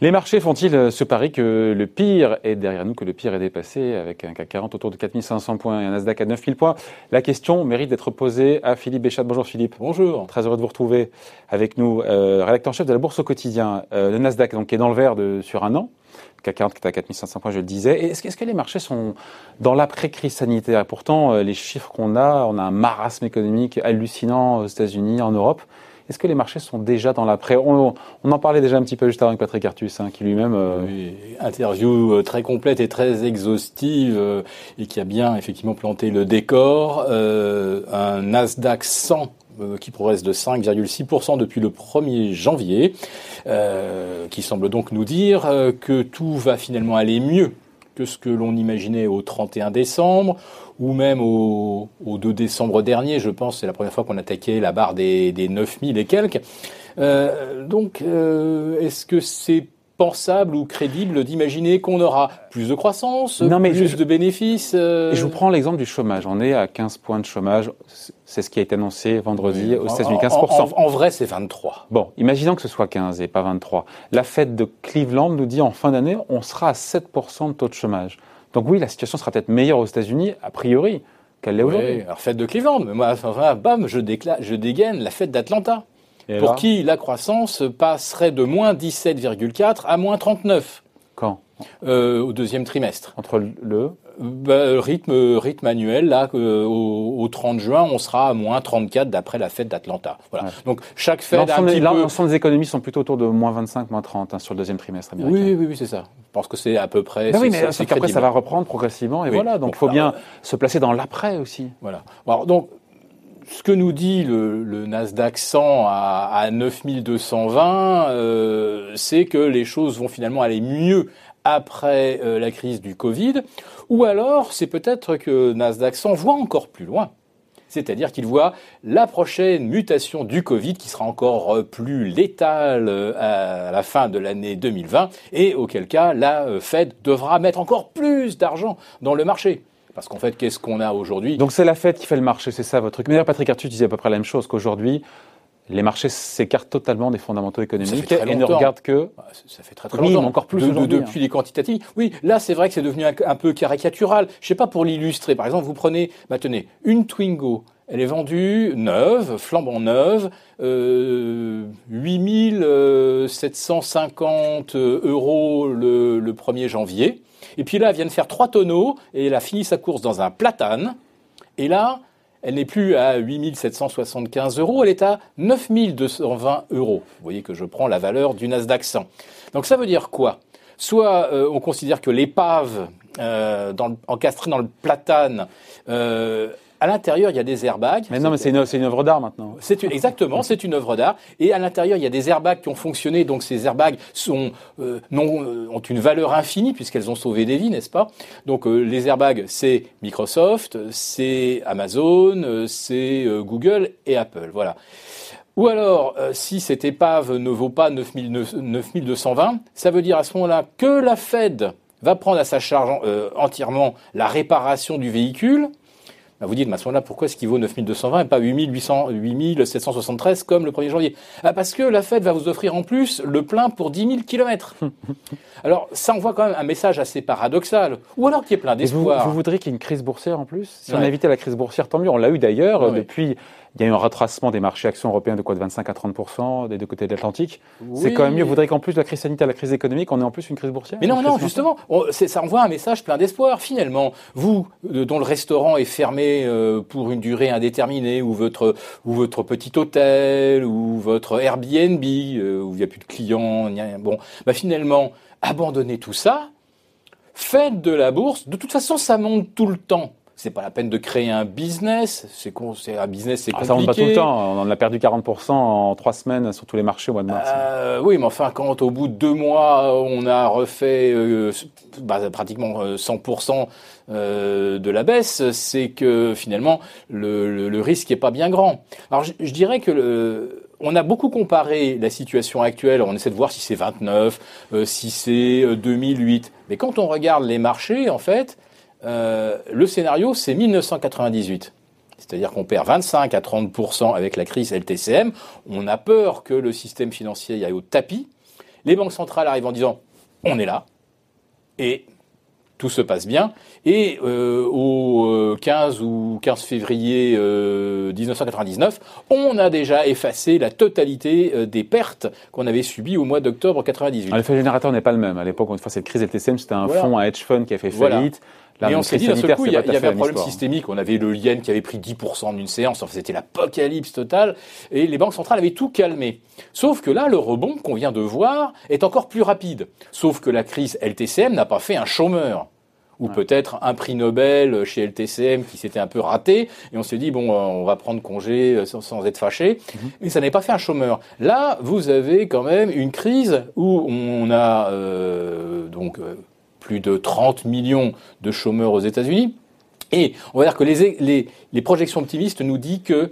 Les marchés font-ils ce pari que le pire est derrière nous, que le pire est dépassé, avec un CAC 40 autour de 4500 points et un Nasdaq à 9000 points? La question mérite d'être posée à Philippe Béchat. Bonjour Philippe. Bonjour. Très heureux de vous retrouver avec nous, euh, rédacteur en chef de la Bourse au quotidien. Euh, le Nasdaq, donc, qui est dans le vert de, sur un an. CAC 40 qui est à 4500 points, je le disais. Est-ce que, est que, les marchés sont dans l'après-crise sanitaire? Pourtant, euh, les chiffres qu'on a, on a un marasme économique hallucinant aux États-Unis, en Europe. Est-ce que les marchés sont déjà dans l'après? On, on, en parlait déjà un petit peu juste avant avec Patrick Artus, hein, qui lui-même... Euh... Oui, interview euh, très complète et très exhaustive, euh, et qui a bien effectivement planté le décor. Euh, un Nasdaq 100 euh, qui progresse de 5,6% depuis le 1er janvier, qui semble donc nous dire que tout va finalement aller mieux que ce que l'on imaginait au 31 décembre, ou même au, au 2 décembre dernier, je pense, c'est la première fois qu'on attaquait la barre des, des 9000 et quelques. Euh, donc, euh, est-ce que c'est pensable ou crédible d'imaginer qu'on aura plus de croissance, non, mais plus je, de bénéfices euh... Je vous prends l'exemple du chômage. On est à 15 points de chômage. C'est ce qui a été annoncé vendredi oui. aux États-Unis, 15%. En, en, en vrai, c'est 23. Bon, imaginons que ce soit 15 et pas 23. La fête de Cleveland nous dit en fin d'année, on sera à 7% de taux de chômage. Donc oui, la situation sera peut-être meilleure aux États-Unis, a priori, qu'elle l'est oui, aujourd'hui. Alors fête de Cleveland, mais moi, enfin, bam, je, déclare, je dégaine la fête d'Atlanta. Et pour qui la croissance passerait de moins 17,4 à moins 39. Quand? Euh, Au deuxième trimestre. Entre le bah, rythme, rythme annuel, là, euh, au, au, 30 juin, on sera à moins 34 d'après la fête d'Atlanta. Voilà. Ouais. Donc, chaque fête L'ensemble des, peu... des économies sont plutôt autour de moins 25, moins 30 hein, sur le deuxième trimestre américain. Oui, oui, oui, c'est ça. Je pense que c'est à peu près. Ben oui, mais c'est qu'après, ça va reprendre progressivement, et oui. voilà. Donc, il faut bien se placer dans l'après aussi. Voilà. Alors, donc, ce que nous dit le, Nasdaq 100 à, à 9220, euh, c'est que les choses vont finalement aller mieux après euh, la crise du Covid, ou alors c'est peut-être que Nasdaq 100 voit encore plus loin. C'est-à-dire qu'il voit la prochaine mutation du Covid qui sera encore euh, plus létale à la fin de l'année 2020 et auquel cas la Fed devra mettre encore plus d'argent dans le marché. Parce qu'en fait, qu'est-ce qu'on a aujourd'hui? Donc c'est la Fed qui fait le marché, c'est ça votre truc. Mais d'ailleurs, Patrick Arthur disait à peu près la même chose qu'aujourd'hui, les marchés s'écartent totalement des fondamentaux économiques et ne regardent que. Ça fait très très oui, longtemps. encore plus de, de, depuis les quantitatives. Oui, là c'est vrai que c'est devenu un, un, peu caricatural. Je sais pas pour l'illustrer. Par exemple, vous prenez, bah, tenez, une Twingo. Elle est vendue neuve, flambant neuve, euh, 8750 euros le, le 1er janvier. Et puis là, elle vient de faire trois tonneaux et elle a fini sa course dans un platane. Et là, elle n'est plus à 8775 euros, elle est à 9220 euros. Vous voyez que je prends la valeur du Nasdaq 100. Donc ça veut dire quoi? Soit euh, on considère que l'épave euh, encastrée dans le platane euh, à l'intérieur, il y a des airbags. Mais non, mais c'est une, une, œuvre d'art maintenant. C'est exactement, c'est une œuvre d'art. Et à l'intérieur, il y a des airbags qui ont fonctionné. Donc ces airbags sont, euh, non, ont une valeur infinie puisqu'elles ont sauvé des vies, n'est-ce pas? Donc euh, les airbags, c'est Microsoft, c'est Amazon, euh, c'est Google et Apple. Voilà. Ou alors, euh, si cette épave ne vaut pas 9220, ça veut dire à ce moment-là que la Fed va prendre à sa charge euh, entièrement la réparation du véhicule. Bah vous dites, mais à ce moment-là, pourquoi est-ce qu'il vaut 9220 et pas 8800, 8773 comme le 1er janvier? Ah, Parce que la Fed va vous offrir en plus le plein pour 10 000 kilomètres. alors, ça envoie quand même un message assez paradoxal. Ou alors qui est plein d'espoir. Vous, vous, voudriez qu'il y ait une crise boursière en plus? Si ouais. on évité la crise boursière, tant mieux. On l'a eu d'ailleurs depuis il y a eu un retracement des marchés actions européens de quoi de 25 à 30 des deux côtés de l'Atlantique. Oui. C'est quand même mieux. Vous voudrez qu'en plus de la crise sanitaire, la crise économique, on ait en plus une crise boursière Mais non, non, justement, on, ça envoie un message plein d'espoir. Finalement, vous, euh, dont le restaurant est fermé euh, pour une durée indéterminée, ou votre, ou votre petit hôtel, ou votre Airbnb, euh, où il n'y a plus de clients, bon, bah finalement, abandonnez tout ça, faites de la bourse. De toute façon, ça monte tout le temps c'est pas la peine de créer un business. C'est c'est un business, c'est compliqué. Ah, ça monte pas tout le temps. On en a perdu 40% en trois semaines sur tous les marchés au mois de mars. Euh, oui, mais enfin, quand au bout de deux mois, on a refait euh, bah, pratiquement 100% euh, de la baisse, c'est que finalement le, le, le risque est pas bien grand. Alors, je, je dirais que le, on a beaucoup comparé la situation actuelle, on essaie de voir si c'est 29, euh, si c'est 2008. Mais quand on regarde les marchés, en fait, euh, le scénario, c'est 1998. c'est-à-dire qu'on perd 25 à 30% avec la crise LTCM, on a peur que le système financier aille au tapis. Les banques centrales arrivent en disant on est là et tout se passe bien. Et euh, au 15 ou 15 février 1999, on a déjà effacé la totalité des pertes qu'on avait subies au mois d'octobre 98. L'effet générateur n'est pas le même. À l'époque, une fois cette crise LTCM, c'était un fonds, un hedge fund qui a fait faillite. Et on s'est dit, d'un seul coup, il y, avait un problème systémique. On avait le yen qui avait pris 10% en une séance. Enfin, c'était l'apocalypse totale. Et les banques centrales avaient tout calmé. Sauf que là, le rebond qu'on vient de voir est encore plus rapide. Sauf que la crise LTCM n'a pas fait un chômeur ou peut-être un prix Nobel chez LTCM qui s'était un peu raté, et on s'est dit, bon, on va prendre congé euh, sans, être fâché, mhm. mais ça n'est pas fait un chômeur. Là, vous avez quand même une crise où on a euh, donc euh, plus de 30 millions de chômeurs aux États-Unis. Et on va dire que les, projections optimistes nous disent que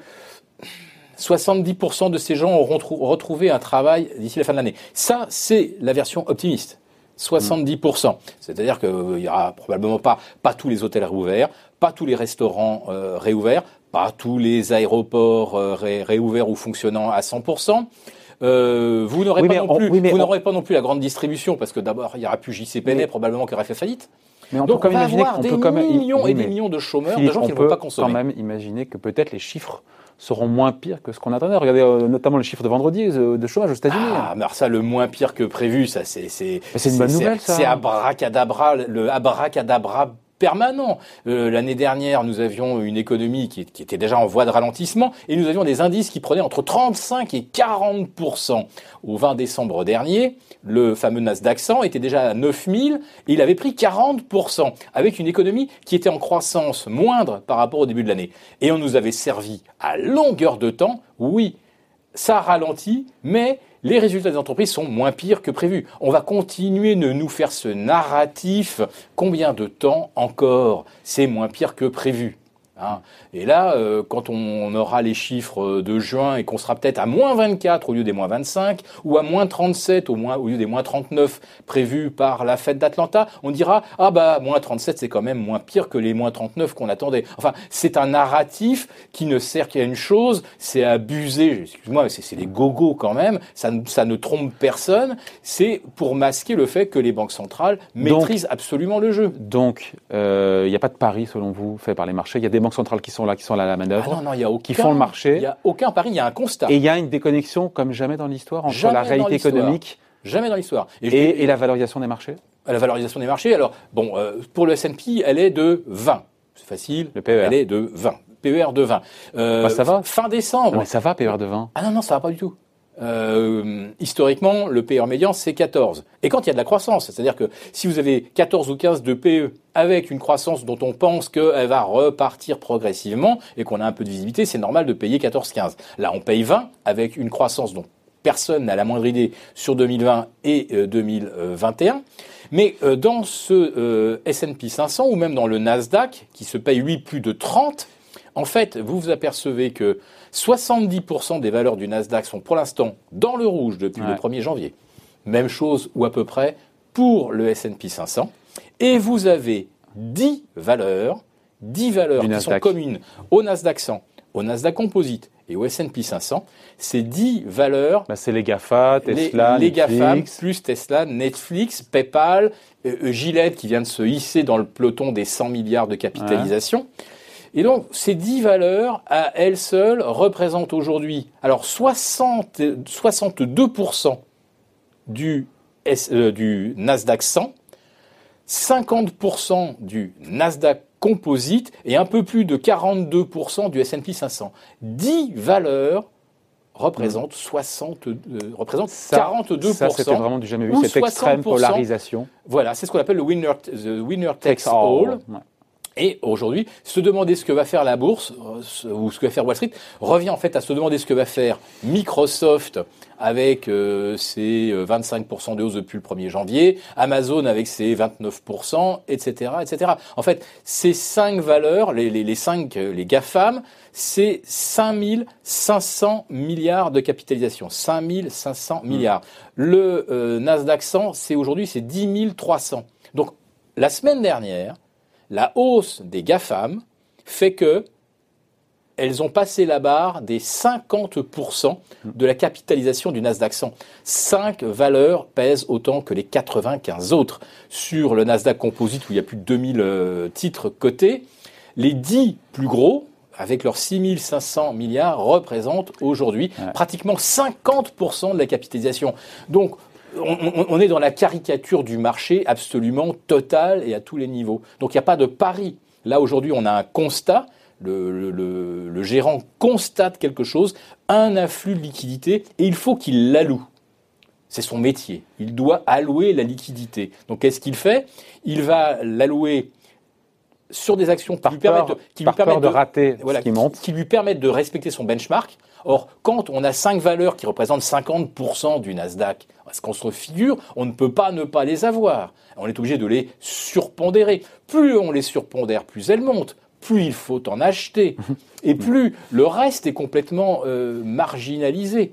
70% de ces gens auront retrouvé un travail d'ici la fin de l'année. Ça, c'est la version optimiste. 70%. C'est-à-dire qu'il n'y aura probablement pas, pas tous les hôtels réouverts, pas tous les restaurants euh, réouverts, pas tous les aéroports euh, réouverts ou fonctionnant à 100%. Euh, vous n'aurez pas, non plus, vous n'aurez pas non plus la grande distribution parce que d'abord il y aura plus JCPenney probablement qui aurait fait faillite. Mais on Donc peut quand on avoir des millions et des millions de chômeurs, de gens qui ne vont pas consommer. On peut quand même imaginer que peut-être les chiffres seront moins pires que ce qu'on attendait. Regardez euh, notamment le chiffre de vendredi euh, de chômage aux États-Unis. Ah, mais ça, le moins pire que prévu, ça, c'est c'est c'est une bonne nouvelle, ça. C'est abracadabra, le abracadabra permanent. Euh, l'année dernière, nous avions une économie qui, était déjà en voie de ralentissement et nous avions des indices qui prenaient entre 35 et 40 Au 20 décembre dernier, le fameux Nasdaq 100 était déjà à 9000 et il avait pris 40 avec une économie qui était en croissance moindre par rapport au début de l'année. Et on nous avait servi à longueur de temps, oui, ça ralentit, mais les résultats des entreprises sont moins pires que prévu. On va continuer de nous faire ce narratif. Combien de temps encore? C'est moins pire que prévu. Hein. et là, euh, quand on aura les chiffres de juin et qu'on sera peut-être à moins 24 au lieu des moins 25, ou à moins 37 au, moins, au lieu des moins 39 prévus par la fête d'Atlanta, on dira ah bah moins 37 c'est quand même moins pire que les moins 39 qu'on attendait. Enfin, c'est un narratif qui ne sert qu'à une chose, c'est abuser. Excuse-moi, c'est des gogos quand même. Ça, ça ne trompe personne. C'est pour masquer le fait que les banques centrales maîtrisent absolument le jeu. Donc, euh, il n'y a pas de pari selon vous fait par les marchés. Il y a des centrales qui sont là, qui sont là à la manœuvre, ah non, non, y a aucun, qui font le marché. Il n'y a aucun pari, il y a un constat. Et il y a une déconnexion comme jamais dans l'histoire entre la réalité économique jamais dans l'histoire. Et, la valorisation des marchés La valorisation des marchés, alors, bon, euh, pour le S&P, elle est de 20. C'est facile. Le PER. Elle est de 20. PER de 20. Euh, bah, ça va. Fin décembre. mais ça va, PER de 20. Ah non, non, ça va pas du tout. Euh, historiquement, le PE médian, c'est 14. Et quand il y a de la croissance, c'est-à-dire que si vous avez 14 ou 15 de PE avec une croissance dont on pense qu'elle va repartir progressivement et qu'on a un peu de visibilité, c'est normal de payer 14-15. Là, on paye 20 avec une croissance dont personne n'a la moindre idée sur 2020 et 2021. Euh, Mais euh, dans ce S&P 500 ou même dans le Nasdaq, qui se paye lui plus de 30, en fait, vous vous apercevez que 70% des valeurs du Nasdaq sont pour l'instant dans le rouge depuis le 1er janvier. Même chose ou à peu près pour le S&P 500. Et vous avez 10 valeurs, 10 valeurs qui sont communes au Nasdaq 100, au Nasdaq Composite et au S&P 500. Ces 10 valeurs... Bah, c'est les GAFA, Tesla, les, les Netflix. plus Tesla, Netflix, PayPal, euh, euh, Gillette qui vient de se hisser dans le peloton des 100 milliards de capitalisation. Et donc, ces dix valeurs, à elles seules, représentent aujourd'hui, alors 60, 62% du, euh, du Nasdaq 100, 50% du Nasdaq Composite et un peu plus de 42% du S&P 500. 10 valeurs représentent 60, euh, représentent 42%. Ça, c'était vraiment du jamais vu, cette extrême polarisation. Voilà, c'est ce qu'on appelle le winner, the winner takes all. Et aujourd'hui, se demander ce que va faire la bourse euh, ou ce que va faire Wall Street revient en fait à se demander ce que va faire Microsoft avec euh, ses 25% euh, de hausse depuis le 1er janvier, Amazon avec ses 29%, etc., etc. En fait, ces cinq valeurs, les, les, les cinq, les GAFAM, c'est 5500 milliards de capitalisation. 5500 mmh. milliards. Le Nasdaq 100, c'est aujourd'hui, c'est 10 300. Donc, la semaine dernière, la hausse des GAFAM fait que elles ont passé la barre des 50% de la capitalisation du Nasdaq 100. Cinq valeurs pèsent autant que les 95 autres. Sur le Nasdaq Composite, où il y a plus de 2000 euh, titres cotés, les 10 plus gros, avec leurs 6500 milliards, représentent aujourd'hui pratiquement 50% de la capitalisation. Donc, on, est dans la caricature du marché absolument totale et à tous les niveaux. Donc, il n'y a pas de pari. Là, aujourd'hui, on a un constat le, gérant constate quelque chose, un afflux de liquidité, et il faut qu'il l'alloue. C'est son métier. Il doit allouer la liquidité. Donc qu'est-ce qu'il fait? Il va l'allouer sur des actions qui lui permettent de, qui lui permettent de, rater ce qui monte, qui lui permettent de respecter son benchmark. Or, quand on a cinq valeurs qui représentent 50% du Nasdaq, ce qu'on se figure, on ne peut pas ne pas les avoir. On est obligé de les surpondérer. Plus on les surpondère, plus elles montent plus il faut en acheter, et plus le reste est complètement euh, marginalisé.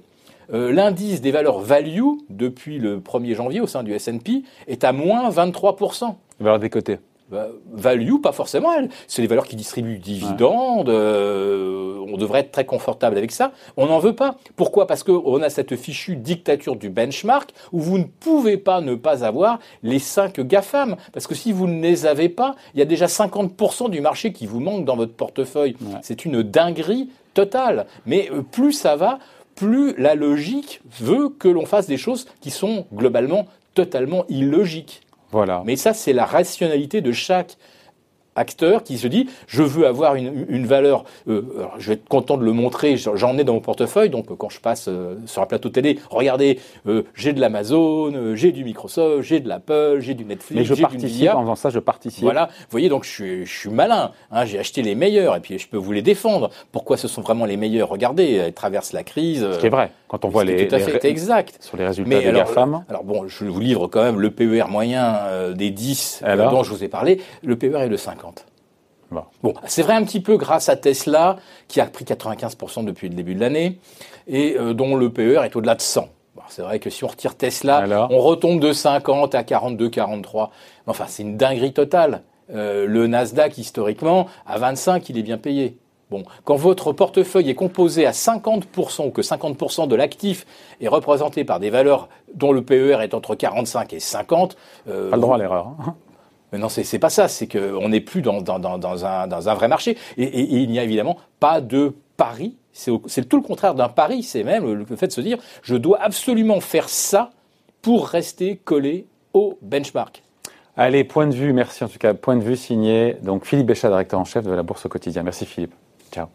Euh, l'indice des valeurs value, depuis le 1er janvier au sein du S&P, est à moins 23%. Valeur des côtés. Bah, value, pas forcément elle. C'est les valeurs qui distribuent dividendes. Euh, on devrait être très confortable avec ça. On n'en veut pas. Pourquoi? Parce qu'on a cette fichue dictature du benchmark où vous ne pouvez pas ne pas avoir les 5 GAFAM. Parce que si vous ne les avez pas, il y a déjà 50% du marché qui vous manque dans votre portefeuille. C'est une dinguerie totale. Mais euh, plus ça va, plus la logique veut que l'on fasse des choses qui sont globalement totalement illogiques. Mais ça, c'est la rationalité de chaque acteur qui se dit je veux avoir une, valeur, euh, je vais être content de le montrer, j'en ai dans mon portefeuille, donc quand je passe euh, sur un plateau télé, regardez, euh, j'ai de l'Amazon, j'ai du Microsoft, j'ai de l'Apple, j'ai du Netflix, Mais je participe, en faisant ça, je participe. Voilà, vous voyez, donc je suis, je suis malin, hein, j'ai acheté les meilleurs et puis je peux vous les défendre. Pourquoi ce sont vraiment les meilleurs? Regardez, elles traversent la crise. C'est vrai, quand on voit les, tout à fait exact. sur les résultats des alors, GAFAM. Alors bon, je vous livre quand même le PER moyen des 10 dont je vous ai parlé, le PER est de 5. Bon, c'est vrai un petit peu grâce à Tesla, qui a pris 95% depuis le début de l'année, et euh, dont le PER est au-delà de 100. c'est vrai que si on retire Tesla, on retombe de 50 à 42, 43. Enfin, c'est une dinguerie totale. Euh, le Nasdaq, historiquement, à 25, il est bien payé. Bon, quand votre portefeuille est composé à 50% ou que 50% de l'actif est représenté par des valeurs dont le PER est entre 45 et 50, euh, pas le droit à l'erreur. Hein. Mais non, c'est pas ça. C'est qu'on n'est plus dans, un, dans un vrai marché. Et, il n'y a évidemment pas de pari. C'est tout le contraire d'un pari. C'est même le fait de se dire je dois absolument faire ça pour rester collé au benchmark. Allez, point de vue, merci en tout cas. Point de vue signé donc Philippe Béchat, directeur en chef de la Bourse au quotidien. Merci Philippe. Ciao.